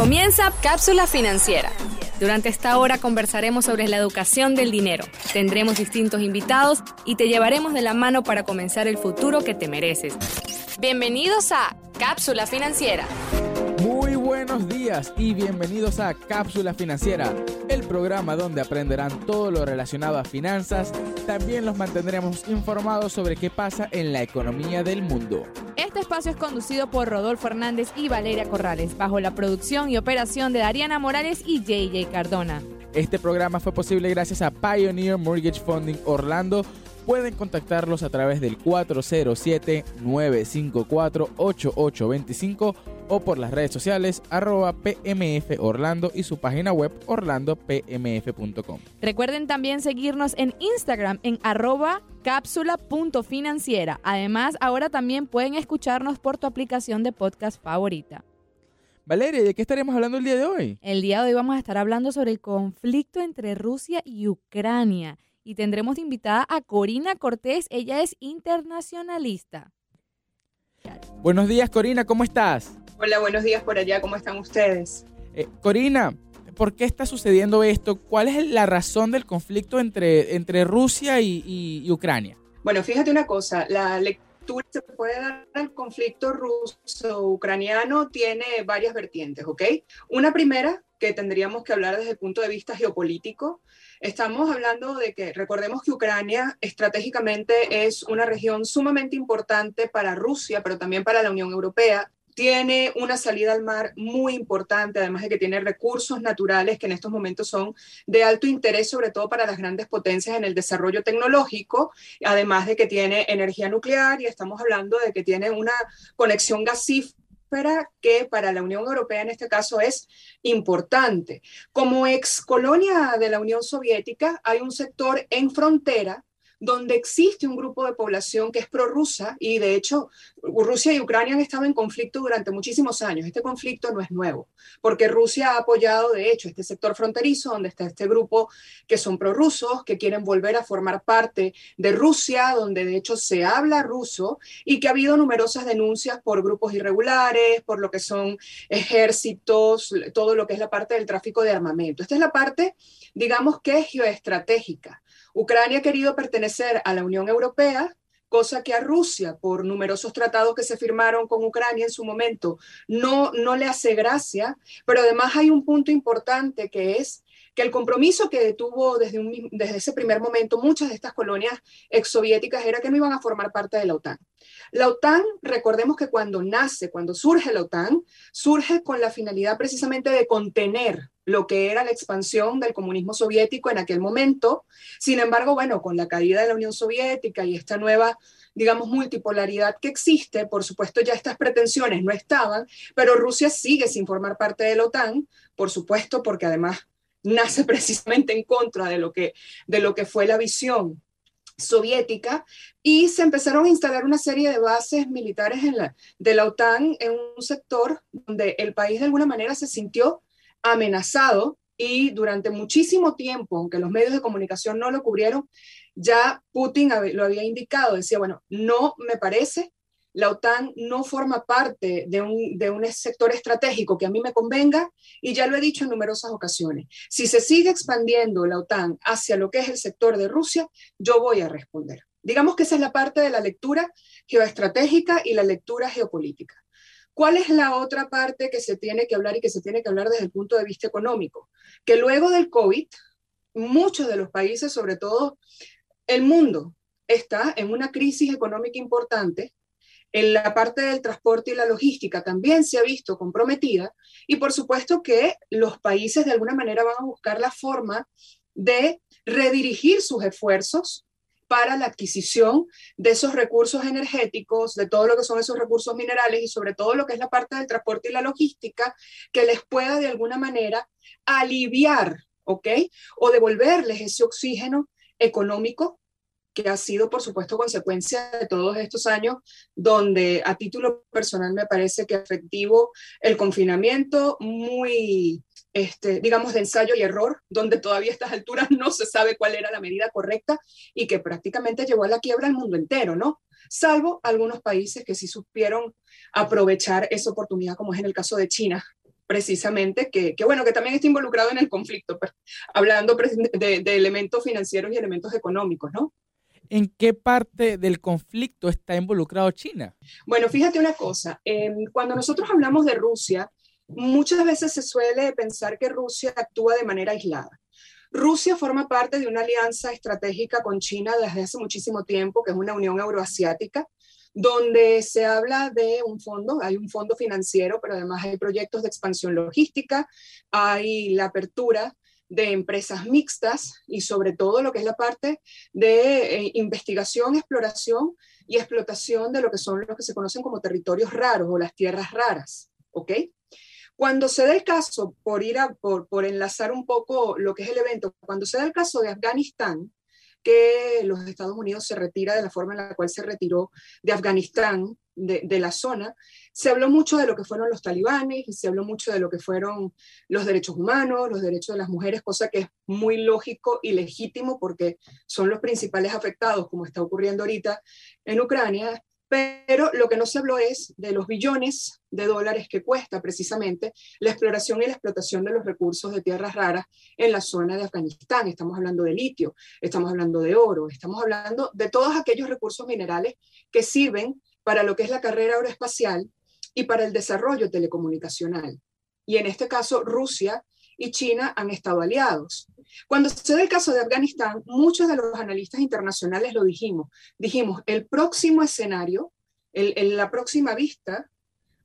Comienza Cápsula Financiera. Durante esta hora conversaremos sobre la educación del dinero. Tendremos distintos invitados y te llevaremos de la mano para comenzar el futuro que te mereces. Bienvenidos a Cápsula Financiera. Muy buenos días y bienvenidos a Cápsula Financiera, el programa donde aprenderán todo lo relacionado a finanzas. También los mantendremos informados sobre qué pasa en la economía del mundo. Este espacio es conducido por Rodolfo Hernández y Valeria Corrales, bajo la producción y operación de Dariana Morales y JJ Cardona. Este programa fue posible gracias a Pioneer Mortgage Funding Orlando pueden contactarlos a través del 407-954-8825 o por las redes sociales arroba PMF Orlando y su página web orlandopmf.com. Recuerden también seguirnos en Instagram en arroba cápsula.financiera. Además, ahora también pueden escucharnos por tu aplicación de podcast favorita. Valeria, ¿de qué estaremos hablando el día de hoy? El día de hoy vamos a estar hablando sobre el conflicto entre Rusia y Ucrania y tendremos invitada a Corina Cortés. Ella es internacionalista. Buenos días, Corina, ¿cómo estás? Hola, buenos días por allá, ¿cómo están ustedes? Eh, Corina, ¿por qué está sucediendo esto? ¿Cuál es la razón del conflicto entre, entre Rusia y, Ucrania? Bueno, fíjate una cosa, la lectura que se puede dar al conflicto ruso-ucraniano tiene varias vertientes, ¿ok? Una primera que tendríamos que hablar desde el punto de vista geopolítico. Estamos hablando de que recordemos que Ucrania estratégicamente es una región sumamente importante para Rusia, pero también para la Unión Europea tiene una salida al mar muy importante, además de que tiene recursos naturales que en estos momentos son de alto interés, sobre todo para las grandes potencias en el desarrollo tecnológico, además de que tiene energía nuclear y estamos hablando de que tiene una conexión gasífera que para la Unión Europea en este caso es importante. Como ex colonia de la Unión Soviética, hay un sector en frontera donde existe un grupo de población que es prorrusa y de hecho Rusia y Ucrania han estado en conflicto durante muchísimos años. Este conflicto no es nuevo, porque Rusia ha apoyado de hecho este sector fronterizo donde está este grupo que son prorrusos, que quieren volver a formar parte de Rusia, donde de hecho se habla ruso y que ha habido numerosas denuncias por grupos irregulares, por lo que son ejércitos, todo lo que es la parte del tráfico de armamento. Esta es la parte, digamos que es geoestratégica. Ucrania ha querido pertenecer a la Unión Europea, cosa que a Rusia, por numerosos tratados que se firmaron con Ucrania en su momento, no, no le hace gracia, pero además hay un punto importante que es que el compromiso que tuvo desde, desde ese primer momento muchas de estas colonias exsoviéticas era que no iban a formar parte de la OTAN. La OTAN, recordemos que cuando nace, cuando surge la OTAN, surge con la finalidad precisamente de contener lo que era la expansión del comunismo soviético en aquel momento. Sin embargo, bueno, con la caída de la Unión Soviética y esta nueva, digamos, multipolaridad que existe, por supuesto ya estas pretensiones no estaban, pero Rusia sigue sin formar parte de la OTAN, por supuesto, porque además nace precisamente en contra de lo que, de lo que fue la visión soviética y se empezaron a instalar una serie de bases militares de la OTAN en un sector donde el país de alguna manera se sintió amenazado y durante muchísimo tiempo, aunque los medios de comunicación no lo cubrieron, ya Putin lo había indicado, decía, bueno, no me parece, la OTAN no forma parte de un, sector estratégico que a mí me convenga y ya lo he dicho en numerosas ocasiones. Si se sigue expandiendo la OTAN hacia lo que es el sector de Rusia, yo voy a responder. Digamos que esa es la parte de la lectura geoestratégica y la lectura geopolítica. ¿Cuál es la otra parte que se tiene que hablar y que se tiene que hablar desde el punto de vista económico? Que luego del COVID, muchos de los países, sobre todo el mundo, está en una crisis económica importante. En la parte del transporte y la logística también se ha visto comprometida y por supuesto que los países de alguna manera van a buscar la forma de redirigir sus esfuerzos para la adquisición de esos recursos energéticos, de todo lo que son esos recursos minerales y sobre todo lo que es la parte del transporte y la logística, que les pueda de alguna manera aliviar, ¿ok? O devolverles ese oxígeno económico que ha sido, por supuesto, consecuencia de todos estos años, donde a título personal me parece que efectivo el confinamiento muy este, digamos, de ensayo y error, donde todavía a estas alturas no se sabe cuál era la medida correcta y que prácticamente llevó a la quiebra al mundo entero, ¿no? Salvo algunos países que sí supieron aprovechar esa oportunidad, como es en el caso de China, precisamente que, bueno, que también está involucrado en el conflicto, pues, hablando de, de, elementos financieros y elementos económicos, ¿no? ¿En qué parte del conflicto está involucrado China? Bueno, fíjate una cosa, em, cuando nosotros hablamos de Rusia, muchas veces se suele pensar que Rusia actúa de manera aislada. Rusia forma parte de una alianza estratégica con China desde hace muchísimo tiempo, que es una Unión Euroasiática, donde se habla de un fondo, hay un fondo financiero, pero además hay proyectos de expansión logística, hay la apertura de empresas mixtas y sobre todo lo que es la parte de eh, investigación, exploración y explotación de lo que son los que se conocen como territorios raros o las tierras raras, ¿ok? Cuando se da el caso, por ir por, por enlazar un poco lo que es el evento, cuando se da el caso de Afganistán, que los Estados Unidos se retira de la forma en la cual se retiró de Afganistán, de, la zona, se habló mucho de lo que fueron los talibanes y se habló mucho de lo que fueron los derechos humanos, los derechos de las mujeres, cosa que es muy lógico y legítimo porque son los principales afectados, como está ocurriendo ahorita en Ucrania, pero lo que no se habló es de los billones de dólares que cuesta precisamente la exploración y la explotación de los recursos de tierras raras en la zona de Afganistán. Estamos hablando de litio, estamos hablando de oro, estamos hablando de todos aquellos recursos minerales que sirven para lo que es la carrera aeroespacial y para el desarrollo telecomunicacional. Y en este caso, Rusia y China han estado aliados. Cuando se da el caso de Afganistán, muchos de los analistas internacionales lo dijimos. Dijimos, el próximo escenario, la próxima vista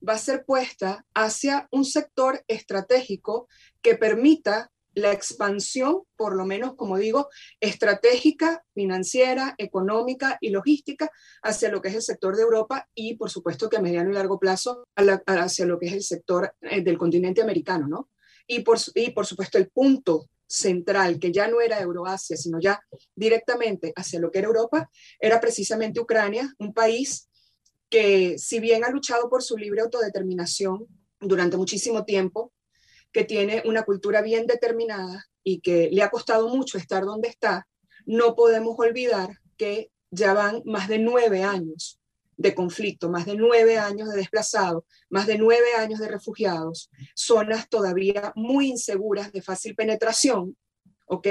va a ser puesta hacia un sector estratégico que permita la expansión, por lo menos, como digo, estratégica, financiera, económica y logística hacia lo que es el sector de Europa y, por supuesto, que a mediano y largo plazo hacia lo que es el sector eh, del continente americano, ¿no? Y por, y por supuesto, el punto central, que ya no era Euroasia, sino ya directamente hacia lo que era Europa, era precisamente Ucrania, un país que si bien ha luchado por su libre autodeterminación durante muchísimo tiempo, que tiene una cultura bien determinada y que le ha costado mucho estar donde está, no podemos olvidar que ya van más de nueve años de conflicto, más de nueve años de desplazados, más de nueve años de refugiados, zonas todavía muy inseguras de fácil penetración, ¿ok?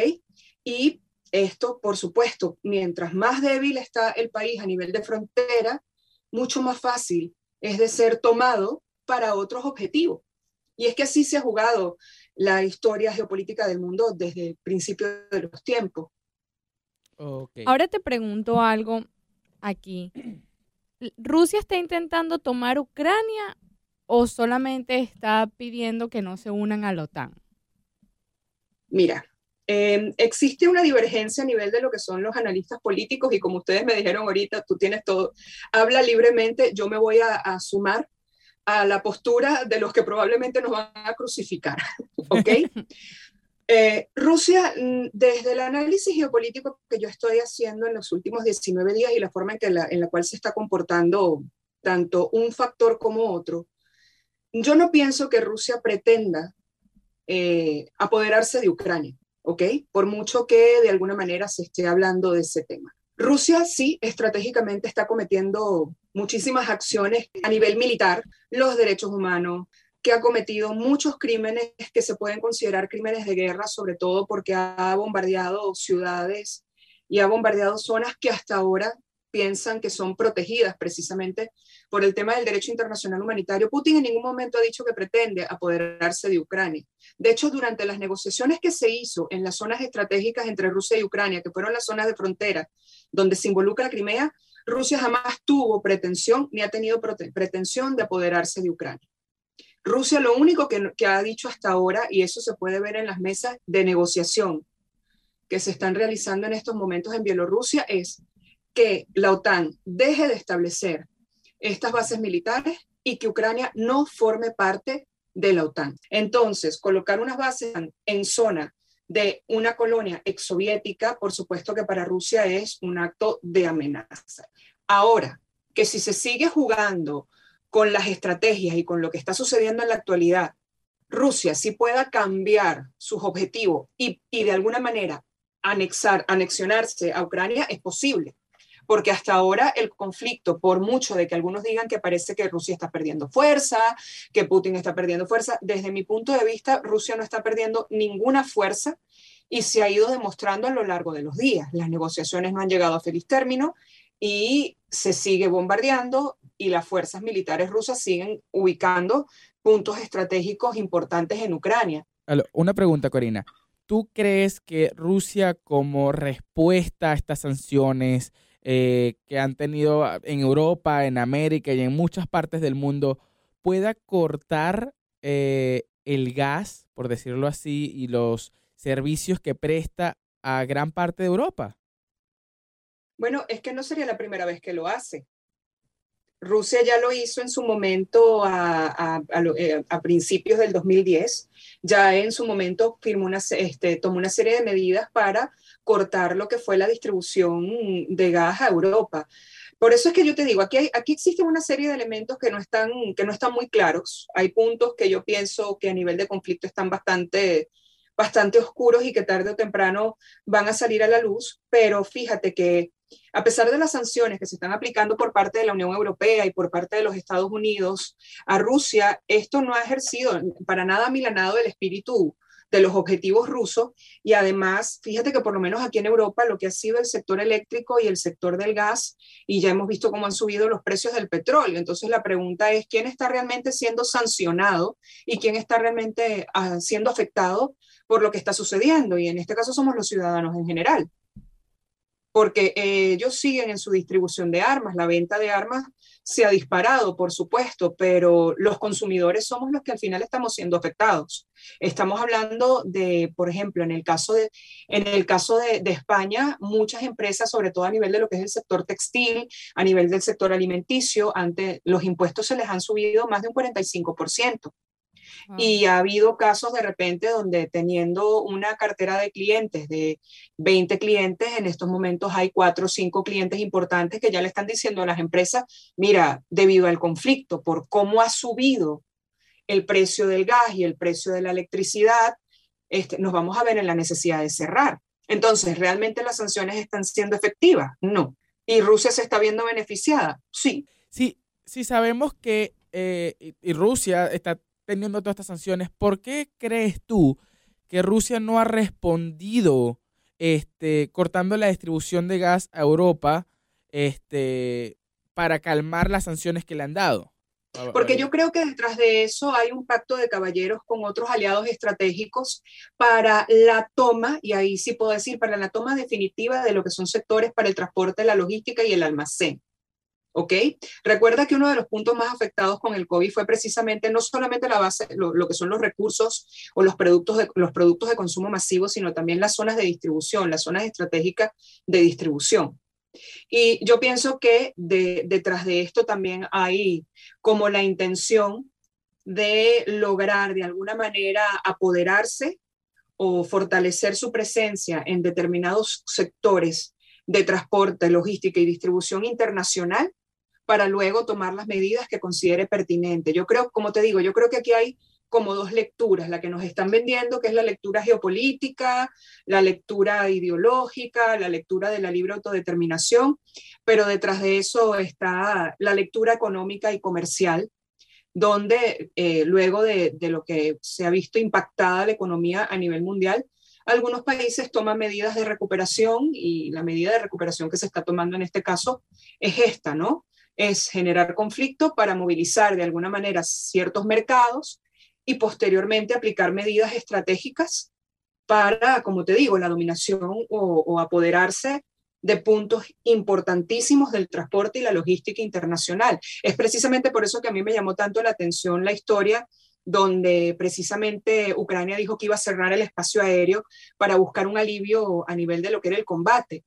Y esto, por supuesto, mientras más débil está el país a nivel de frontera, mucho más fácil es de ser tomado para otros objetivos. Y es que así se ha jugado la historia geopolítica del mundo desde el principio de los tiempos. Ahora te pregunto algo aquí. ¿Rusia está intentando tomar Ucrania o solamente está pidiendo que no se unan a la OTAN? Mira, em, existe una divergencia a nivel de lo que son los analistas políticos y como ustedes me dijeron ahorita, tú tienes todo, habla libremente, yo me voy a, a sumar a la postura de los que probablemente nos van a crucificar, ¿ok? Eh, Rusia, mm, desde el análisis geopolítico que yo estoy haciendo en los últimos 19 días y la forma en, que la, en la cual se está comportando tanto un factor como otro, yo no pienso que Rusia pretenda eh, apoderarse de Ucrania, ¿ok? Por mucho que de alguna manera se esté hablando de ese tema. Rusia sí estratégicamente está cometiendo muchísimas acciones a nivel militar, los derechos humanos, que ha cometido muchos crímenes que se pueden considerar crímenes de guerra, sobre todo porque ha bombardeado ciudades y ha bombardeado zonas que hasta ahora piensan que son protegidas precisamente por el tema del derecho internacional humanitario. Putin en ningún momento ha dicho que pretende apoderarse de Ucrania. De hecho, durante las negociaciones que se hizo en las zonas estratégicas entre Rusia y Ucrania, que fueron las zonas de frontera donde se involucra Crimea, Rusia jamás tuvo pretensión ni ha tenido pretensión de apoderarse de Ucrania. Rusia lo único que, ha dicho hasta ahora, y eso se puede ver en las mesas de negociación que se están realizando en estos momentos en Bielorrusia, es que la OTAN deje de establecer estas bases militares y que Ucrania no forme parte de la OTAN. Entonces, colocar unas bases en zona de una colonia exsoviética, por supuesto que para Rusia es un acto de amenaza. Ahora, que si se sigue jugando con las estrategias y con lo que está sucediendo en la actualidad, Rusia sí pueda cambiar sus objetivos y, de alguna manera anexar, anexionarse a Ucrania, es posible. Porque hasta ahora el conflicto, por mucho de que algunos digan que parece que Rusia está perdiendo fuerza, que Putin está perdiendo fuerza, desde mi punto de vista, Rusia no está perdiendo ninguna fuerza y se ha ido demostrando a lo largo de los días. Las negociaciones no han llegado a feliz término y se sigue bombardeando y las fuerzas militares rusas siguen ubicando puntos estratégicos importantes en Ucrania. Una pregunta, Corina. ¿Tú crees que Rusia como respuesta a estas sanciones eh, que han tenido en Europa, en América y en muchas partes del mundo pueda cortar eh, el gas, por decirlo así, y los servicios que presta a gran parte de Europa? Bueno, es que no sería la primera vez que lo hace. Rusia ya lo hizo en su momento a, eh, principios del 2010. Ya en su momento firmó una, este, tomó una serie de medidas para cortar lo que fue la distribución de gas a Europa. Por eso es que yo te digo, aquí, aquí existen una serie de elementos que no, están, que no están muy claros. Hay puntos que yo pienso que a nivel de conflicto están bastante, bastante oscuros y que tarde o temprano van a salir a la luz, pero fíjate que a pesar de las sanciones que se están aplicando por parte de la Unión Europea y por parte de los Estados Unidos a Rusia, esto no ha ejercido para nada milanado el espíritu de los objetivos rusos y además, fíjate que por lo menos aquí en Europa lo que ha sido el sector eléctrico y el sector del gas, y ya hemos visto cómo han subido los precios del petróleo. Entonces la pregunta es, ¿quién está realmente siendo sancionado y quién está realmente ah, siendo afectado por lo que está sucediendo? Y en este caso somos los ciudadanos en general porque ellos siguen en su distribución de armas. La venta de armas se ha disparado, por supuesto, pero los consumidores somos los que al final estamos siendo afectados. Estamos hablando de, por ejemplo, en el caso de, en el caso de España, muchas empresas, sobre todo a nivel de lo que es el sector textil, a nivel del sector alimenticio, ante los impuestos se les han subido más de un 45%. Y ha habido casos de repente donde teniendo una cartera de clientes de 20 clientes, en estos momentos hay 4 o 5 clientes importantes que ya le están diciendo a las empresas, mira, debido al conflicto, por cómo ha subido el precio del gas y el precio de la electricidad, este, nos vamos a ver en la necesidad de cerrar. Entonces, ¿realmente las sanciones están siendo efectivas? No. ¿Y Rusia se está viendo beneficiada? Sí. Sí, sí sabemos que eh, y Rusia está teniendo todas estas sanciones, ¿por qué crees tú que Rusia no ha respondido este, cortando la distribución de gas a Europa este, para calmar las sanciones que le han dado? Porque yo creo que detrás de eso hay un pacto de caballeros con otros aliados estratégicos para la toma, y ahí sí puedo decir, para la toma definitiva de lo que son sectores para el transporte, la logística y el almacén. ¿Ok? Recuerda que uno de los puntos más afectados con el COVID fue precisamente no solamente la base, lo, que son los recursos o los productos, de, los productos de consumo masivo, sino también las zonas de distribución, las zonas estratégicas de distribución. Y yo pienso que detrás de esto también hay como la intención de lograr de alguna manera apoderarse o fortalecer su presencia en determinados sectores de transporte, logística y distribución internacional para luego tomar las medidas que considere pertinente. Yo creo, como te digo, yo creo que aquí hay como dos lecturas, la que nos están vendiendo, que es la lectura geopolítica, la lectura ideológica, la lectura de la libre autodeterminación, pero detrás de eso está la lectura económica y comercial, donde eh, luego de, de, lo que se ha visto impactada la economía a nivel mundial, algunos países toman medidas de recuperación y la medida de recuperación que se está tomando en este caso es esta, ¿no? Es generar conflicto para movilizar de alguna manera ciertos mercados y posteriormente aplicar medidas estratégicas para, como te digo, la dominación o, apoderarse de puntos importantísimos del transporte y la logística internacional. Es precisamente por eso que a mí me llamó tanto la atención la historia donde precisamente Ucrania dijo que iba a cerrar el espacio aéreo para buscar un alivio a nivel de lo que era el combate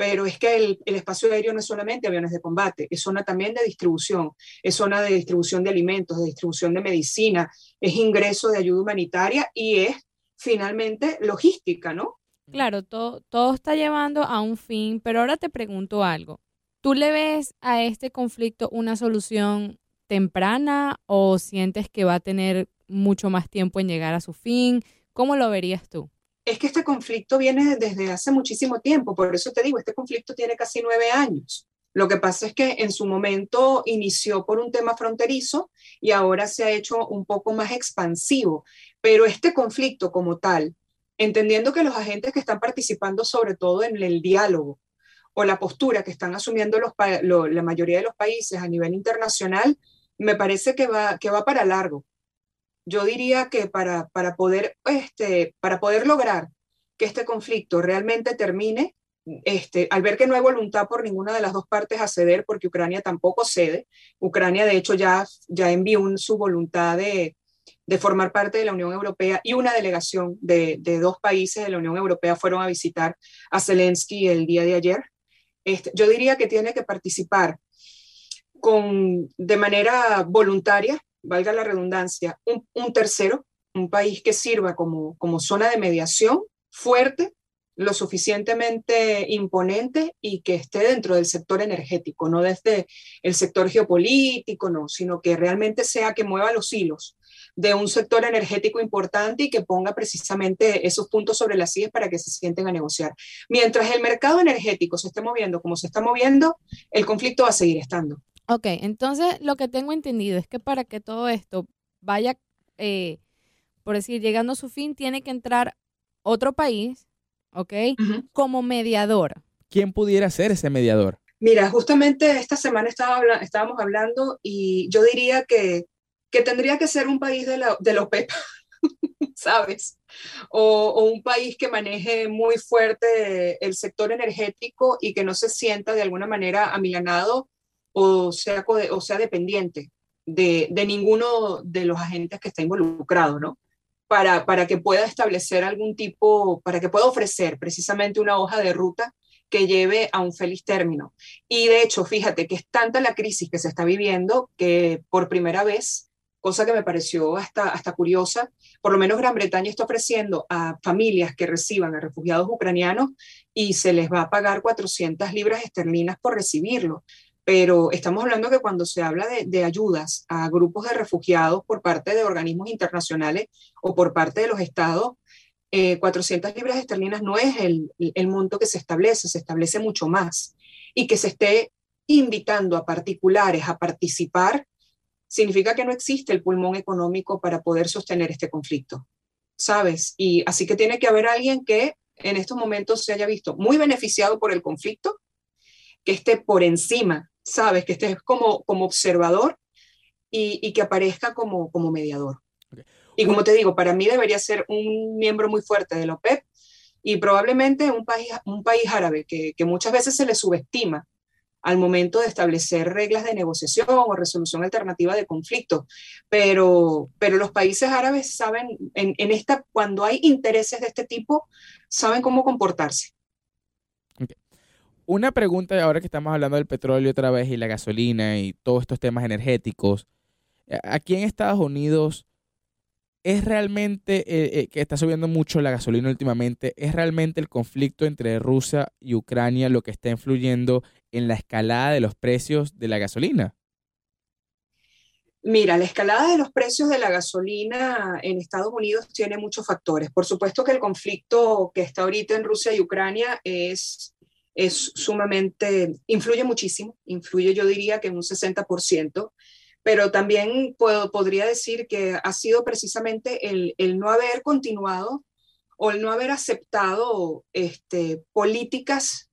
pero es que el, espacio aéreo no es solamente aviones de combate, es zona también de distribución, es zona de distribución de alimentos, de distribución de medicina, es ingreso de ayuda humanitaria y es finalmente logística, ¿no? Claro, todo, todo está llevando a un fin, pero ahora te pregunto algo. ¿Tú le ves a este conflicto una solución temprana o sientes que va a tener mucho más tiempo en llegar a su fin? ¿Cómo lo verías tú? Es que este conflicto viene desde hace muchísimo tiempo, por eso te digo, este conflicto tiene casi nueve años. Lo que pasa es que en su momento inició por un tema fronterizo y ahora se ha hecho un poco más expansivo, pero este conflicto como tal, entendiendo que los agentes que están participando sobre todo en el diálogo o la postura que están asumiendo la mayoría de los países a nivel internacional, me parece que va, que va para largo. Yo diría que para, para, poder, este, para poder lograr que este conflicto realmente termine, este, al ver que no hay voluntad por ninguna de las dos partes a ceder, porque Ucrania tampoco cede, Ucrania de hecho ya, ya envió su voluntad de, de formar parte de la Unión Europea y una delegación de, de, dos países de la Unión Europea fueron a visitar a Zelensky el día de ayer. Este, yo diría que tiene que participar con, de manera voluntaria, valga la redundancia, un, tercero, un país que sirva como, como zona de mediación fuerte lo suficientemente imponente y que esté dentro del sector energético, no desde el sector geopolítico, no, sino que realmente sea que mueva los hilos de un sector energético importante y que ponga precisamente esos puntos sobre las sillas para que se sienten a negociar. Mientras el mercado energético se esté moviendo como se está moviendo, el conflicto va a seguir estando. Ok, entonces lo que tengo entendido es que para que todo esto vaya, eh, por decir, llegando a su fin, tiene que entrar otro país ¿ok? Como mediador. ¿Quién pudiera ser ese mediador? Mira, justamente esta semana estaba estábamos hablando y yo diría que, que tendría que ser un país de la, de OPEP, ¿sabes? O, o, un país que maneje muy fuerte el sector energético y que no se sienta de alguna manera amilanado o sea, o sea dependiente de, de ninguno de los agentes que está involucrado, ¿no? para, para que pueda establecer algún tipo, para que pueda ofrecer precisamente una hoja de ruta que lleve a un feliz término. Y de hecho, fíjate que es tanta la crisis que se está viviendo que por primera vez, cosa que me pareció hasta, hasta curiosa, por lo menos Gran Bretaña está ofreciendo a familias que reciban a refugiados ucranianos y se les va a pagar 400 libras esterlinas por recibirlo pero estamos hablando que cuando se habla de, ayudas a grupos de refugiados por parte de organismos internacionales o por parte de los estados, 400 eh, libras esterlinas no es el, el monto que se establece, se establece mucho más. Y que se esté invitando a particulares a participar, significa que no existe el pulmón económico para poder sostener este conflicto, ¿sabes? Y así que tiene que haber alguien que en estos momentos se haya visto muy beneficiado por el conflicto, que esté por encima ¿sabes? Que estés como, como observador y, que aparezca como, como mediador. Y como te digo, para mí debería ser un miembro muy fuerte de la OPEP y probablemente un país, un país árabe que, muchas veces se le subestima al momento de establecer reglas de negociación o resolución alternativa de conflictos. Pero, pero los países árabes saben, en, en, esta, cuando hay intereses de este tipo, saben cómo comportarse. Una pregunta ahora que estamos hablando del petróleo otra vez y la gasolina y todos estos temas energéticos. Eh, aquí en Estados Unidos es realmente, eh, eh, que está subiendo mucho la gasolina últimamente, es realmente el conflicto entre Rusia y Ucrania lo que está influyendo en la escalada de los precios de la gasolina. Mira, la escalada de los precios de la gasolina en Estados Unidos tiene muchos factores. Por supuesto que el conflicto que está ahorita en Rusia y Ucrania es es sumamente, influye muchísimo, influye yo diría que en un 60%, pero también puedo, podría decir que ha sido precisamente el, el, no haber continuado o el no haber aceptado este, políticas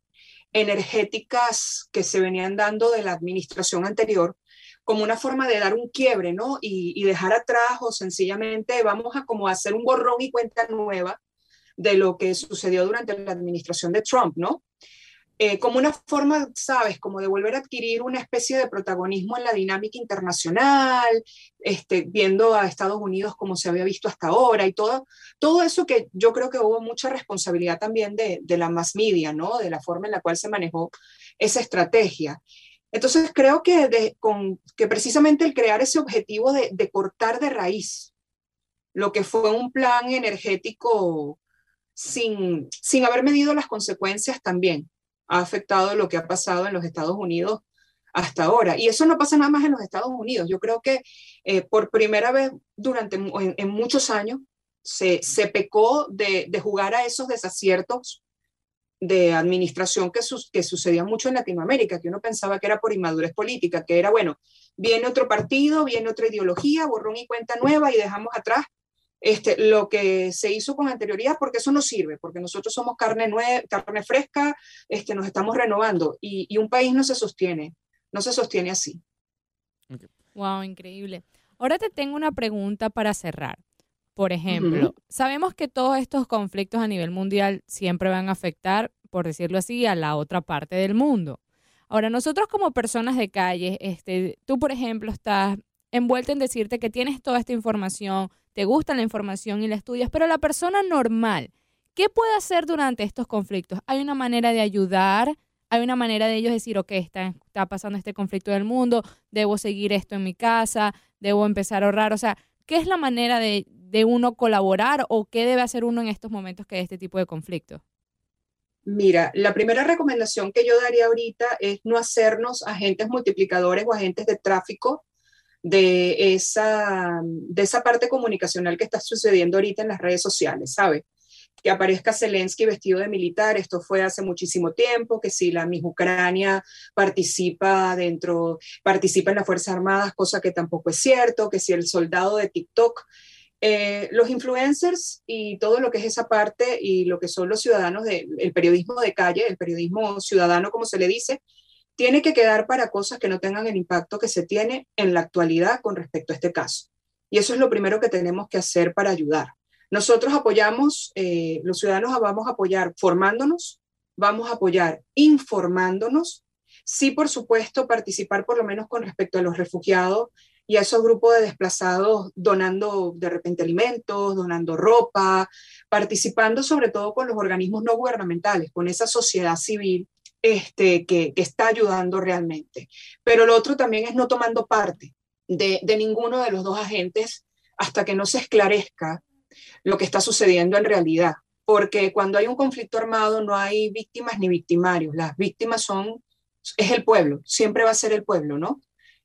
energéticas que se venían dando de la administración anterior como una forma de dar un quiebre, ¿no? Y, y dejar atrás o sencillamente vamos a como hacer un borrón y cuenta nueva de lo que sucedió durante la administración de Trump, ¿no? Eh, como una forma, sabes, como de volver a adquirir una especie de protagonismo en la dinámica internacional, este, viendo a Estados Unidos como se había visto hasta ahora y todo, todo eso que yo creo que hubo mucha responsabilidad también de, de la mass media, ¿no? De la forma en la cual se manejó esa estrategia. Entonces creo que, con, que precisamente el crear ese objetivo de, de cortar de raíz lo que fue un plan energético sin, sin haber medido las consecuencias también ha afectado lo que ha pasado en los Estados Unidos hasta ahora. Y eso no pasa nada más en los Estados Unidos. Yo creo que eh, por primera vez durante en, muchos años se, se pecó de, de, jugar a esos desaciertos de administración que, que sucedía mucho en Latinoamérica, que uno pensaba que era por inmadurez política, que era, bueno, viene otro partido, viene otra ideología, borrón y cuenta nueva y dejamos atrás este, lo que se hizo con anterioridad, porque eso no sirve, porque nosotros somos carne, nueva, carne fresca, este, nos estamos renovando y, y, un país no se sostiene, no se sostiene así. Wow, increíble. Ahora te tengo una pregunta para cerrar. Por ejemplo, sabemos que todos estos conflictos a nivel mundial siempre van a afectar, por decirlo así, a la otra parte del mundo. Ahora, nosotros como personas de calle, este, tú, por ejemplo, estás envuelta en decirte que tienes toda esta información, te gusta la información y la estudias, pero la persona normal, ¿qué puede hacer durante estos conflictos? ¿Hay una manera de ayudar? ¿Hay una manera de ellos decir, ok, está, está pasando este conflicto del mundo, debo seguir esto en mi casa, debo empezar a ahorrar? O sea, ¿qué es la manera de, de uno colaborar o qué debe hacer uno en estos momentos que hay este tipo de conflictos? Mira, la primera recomendación que yo daría ahorita es no hacernos agentes multiplicadores o agentes de tráfico de esa, de esa parte comunicacional que está sucediendo ahorita en las redes sociales, ¿sabe? Que aparezca Zelensky vestido de militar, esto fue hace muchísimo tiempo, que si la Miss Ucrania participa dentro, participa en las Fuerzas Armadas, cosa que tampoco es cierto, que si el soldado de TikTok eh, los influencers y todo lo que es esa parte y lo que son los ciudadanos del periodismo de calle, el periodismo ciudadano, como se le dice, tiene que quedar para cosas que no tengan el impacto que se tiene en la actualidad con respecto a este caso. Y eso es lo primero que tenemos que hacer para ayudar. Nosotros apoyamos, eh, los ciudadanos vamos a apoyar formándonos, vamos a apoyar informándonos, sí, por supuesto, participar por lo menos con respecto a los refugiados y a esos grupos de desplazados donando de repente alimentos, donando ropa, participando sobre todo con los organismos no gubernamentales, con esa sociedad civil este, que, está ayudando realmente. Pero lo otro también es no tomando parte de, ninguno de los dos agentes hasta que no se esclarezca lo que está sucediendo en realidad. Porque cuando hay un conflicto armado no hay víctimas ni victimarios. Las víctimas son, es el pueblo, siempre va a ser el pueblo, ¿no?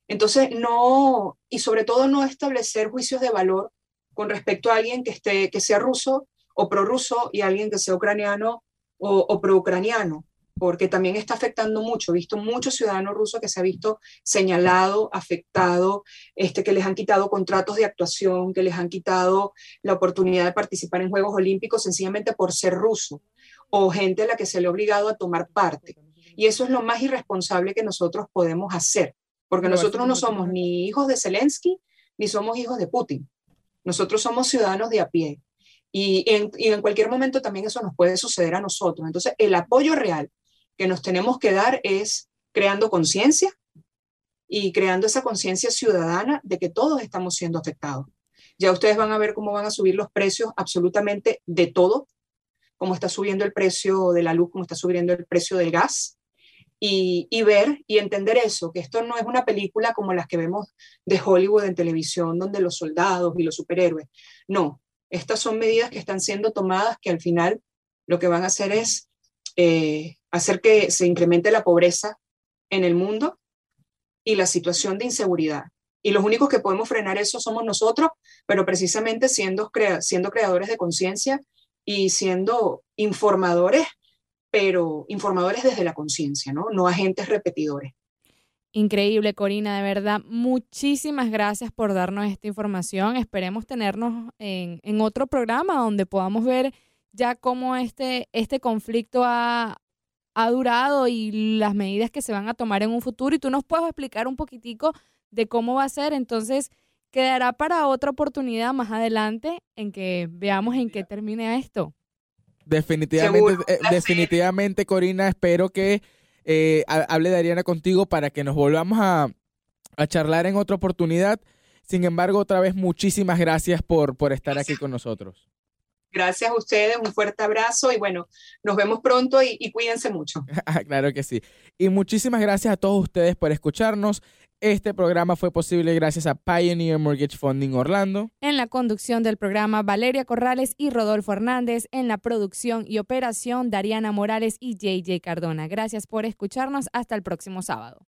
Entonces, no, y sobre todo no establecer juicios de valor con respecto a alguien que, esté, que sea ruso o prorruso y alguien que sea ucraniano o, o pro-ucraniano porque también está afectando mucho. He visto muchos ciudadanos rusos que se ha visto señalado, afectado, este, que les han quitado contratos de actuación, que les han quitado la oportunidad de participar en Juegos Olímpicos sencillamente por ser ruso, o gente a la que se le ha obligado a tomar parte. Y eso es lo más irresponsable que nosotros podemos hacer, porque nosotros no somos ni hijos de Zelensky, ni somos hijos de Putin. Nosotros somos ciudadanos de a pie. Y en, y en cualquier momento también eso nos puede suceder a nosotros. Entonces, el apoyo real que nos tenemos que dar es creando conciencia y creando esa conciencia ciudadana de que todos estamos siendo afectados. Ya ustedes van a ver cómo van a subir los precios absolutamente de todo, cómo está subiendo el precio de la luz, cómo está subiendo el precio del gas, y, y, ver y entender eso, que esto no es una película como las que vemos de Hollywood en televisión, donde los soldados y los superhéroes. No, estas son medidas que están siendo tomadas que al final lo que van a hacer es eh, hacer que se incremente la pobreza en el mundo y la situación de inseguridad. Y los únicos que podemos frenar eso somos nosotros, pero precisamente siendo, siendo creadores de conciencia y siendo informadores, pero informadores desde la conciencia, ¿no? No agentes repetidores. Increíble, Corina, de verdad. Muchísimas gracias por darnos esta información. Esperemos tenernos en, en otro programa donde podamos ver ya cómo este, este conflicto ha, ha durado y las medidas que se van a tomar en un futuro. Y tú nos puedes explicar un poquitico de cómo va a ser. Entonces, quedará para otra oportunidad más adelante en que veamos en qué termine esto. Definitivamente, eh, definitivamente, Corina, espero que eh, hable de Ariana contigo para que nos volvamos a, a, charlar en otra oportunidad. Sin embargo, otra vez, muchísimas gracias por, por estar aquí con nosotros. Gracias a ustedes, un fuerte abrazo y bueno, nos vemos pronto y, cuídense mucho. Ah, claro que sí. Y muchísimas gracias a todos ustedes por escucharnos. Este programa fue posible gracias a Pioneer Mortgage Funding Orlando. En la conducción del programa, Valeria Corrales y Rodolfo Hernández. En la producción y operación, Dariana Morales y JJ Cardona. Gracias por escucharnos. Hasta el próximo sábado.